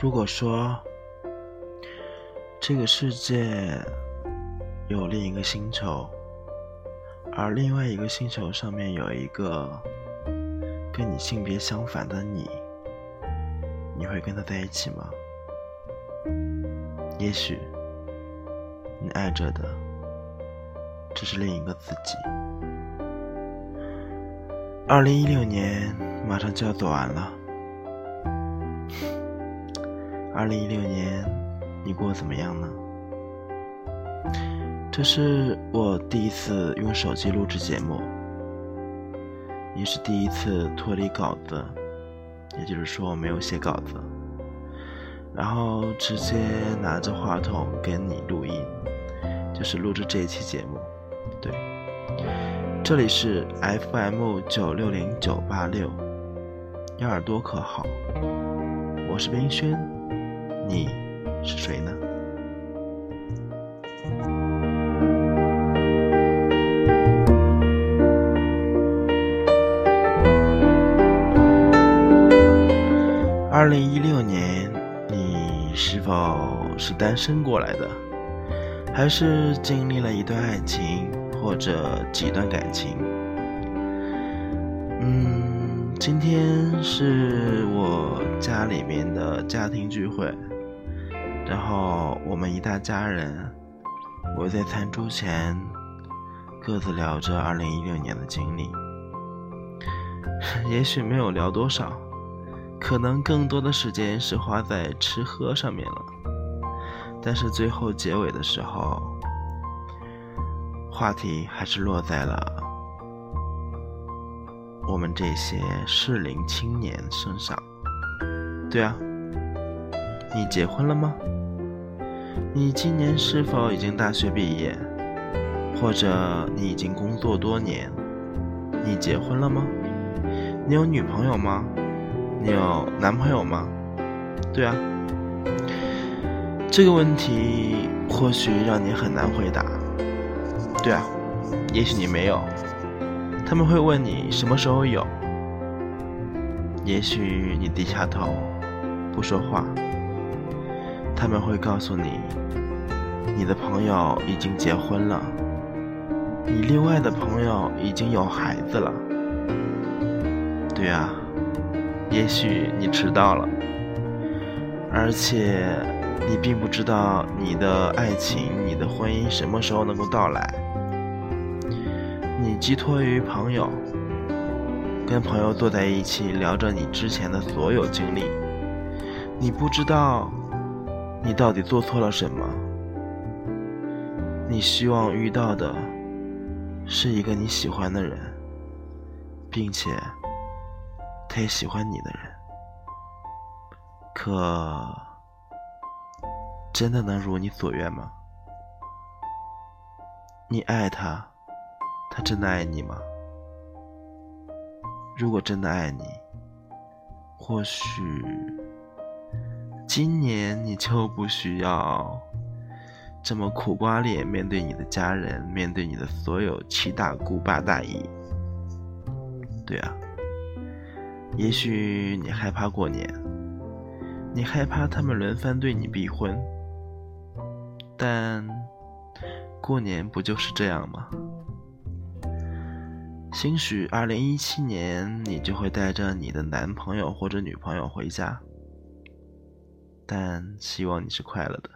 如果说这个世界有另一个星球，而另外一个星球上面有一个跟你性别相反的你，你会跟他在一起吗？也许你爱着的只是另一个自己。二零一六年马上就要走完了。二零一六年，你过得怎么样呢？这是我第一次用手机录制节目，也是第一次脱离稿子，也就是说我没有写稿子，然后直接拿着话筒跟你录音，就是录制这一期节目。对，这里是 FM 九六零九八六，你耳朵可好？我是冰轩。你是谁呢？二零一六年，你是否是单身过来的，还是经历了一段爱情或者几段感情？嗯，今天是我家里面的家庭聚会。然后我们一大家人围在餐桌前，各自聊着2016年的经历。也许没有聊多少，可能更多的时间是花在吃喝上面了。但是最后结尾的时候，话题还是落在了我们这些适龄青年身上。对啊，你结婚了吗？你今年是否已经大学毕业，或者你已经工作多年？你结婚了吗？你有女朋友吗？你有男朋友吗？对啊，这个问题或许让你很难回答。对啊，也许你没有。他们会问你什么时候有？也许你低下头不说话。他们会告诉你，你的朋友已经结婚了，你另外的朋友已经有孩子了。对啊，也许你迟到了，而且你并不知道你的爱情、你的婚姻什么时候能够到来。你寄托于朋友，跟朋友坐在一起聊着你之前的所有经历，你不知道。你到底做错了什么？你希望遇到的是一个你喜欢的人，并且他也喜欢你的人。可真的能如你所愿吗？你爱他，他真的爱你吗？如果真的爱你，或许。今年你就不需要这么苦瓜脸面对你的家人，面对你的所有七大姑八大姨。对啊，也许你害怕过年，你害怕他们轮番对你逼婚，但过年不就是这样吗？兴许二零一七年你就会带着你的男朋友或者女朋友回家。但希望你是快乐的，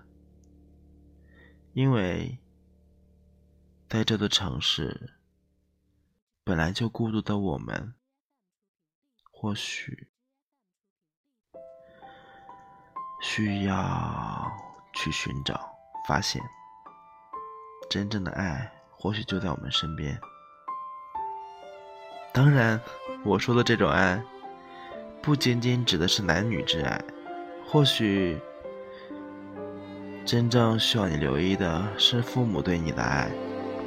因为在这座城市本来就孤独的我们，或许需要去寻找、发现真正的爱，或许就在我们身边。当然，我说的这种爱，不仅仅指的是男女之爱。或许，真正需要你留意的是父母对你的爱，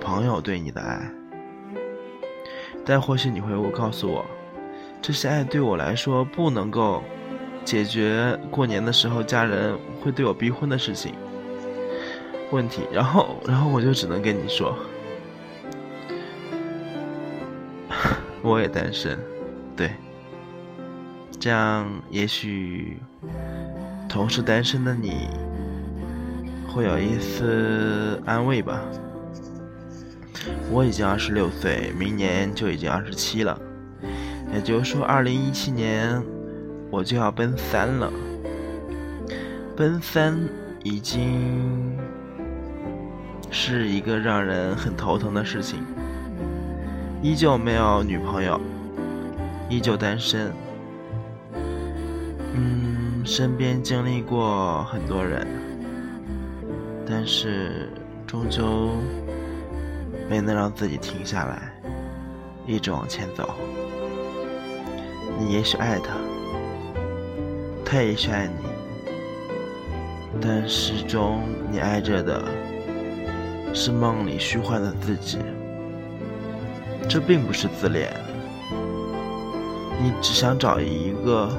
朋友对你的爱。但或许你会告诉我，这些爱对我来说不能够解决过年的时候家人会对我逼婚的事情问题。然后，然后我就只能跟你说，我也单身，对，这样也许。同是单身的你，会有一丝安慰吧。我已经二十六岁，明年就已经二十七了，也就是说，二零一七年我就要奔三了。奔三已经是一个让人很头疼的事情。依旧没有女朋友，依旧单身。身边经历过很多人，但是终究。没能让自己停下来，一直往前走。你也许爱他，他也许爱你，但始终你爱着的是梦里虚幻的自己。这并不是自恋，你只想找一个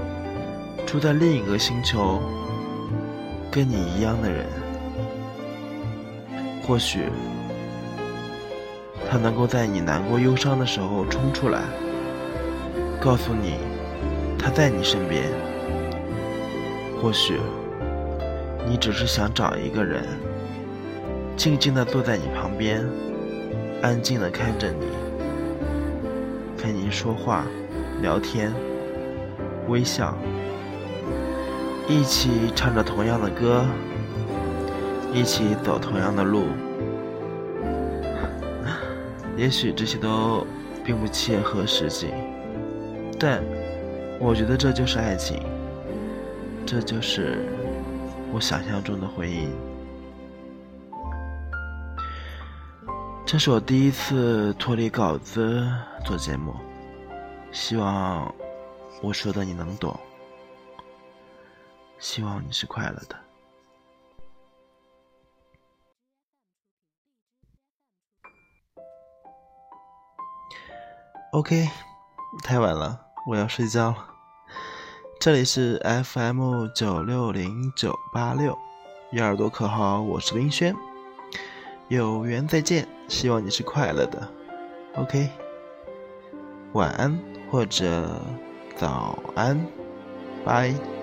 住在另一个星球、跟你一样的人，或许。他能够在你难过忧伤的时候冲出来，告诉你他在你身边。或许你只是想找一个人，静静的坐在你旁边，安静的看着你，陪你说话、聊天、微笑，一起唱着同样的歌，一起走同样的路。也许这些都并不切合实际，但我觉得这就是爱情，这就是我想象中的婚姻。这是我第一次脱离稿子做节目，希望我说的你能懂，希望你是快乐的。OK，太晚了，我要睡觉了。这里是 FM 九六零九八六，有耳朵可好？我是林轩，有缘再见，希望你是快乐的。OK，晚安或者早安，拜。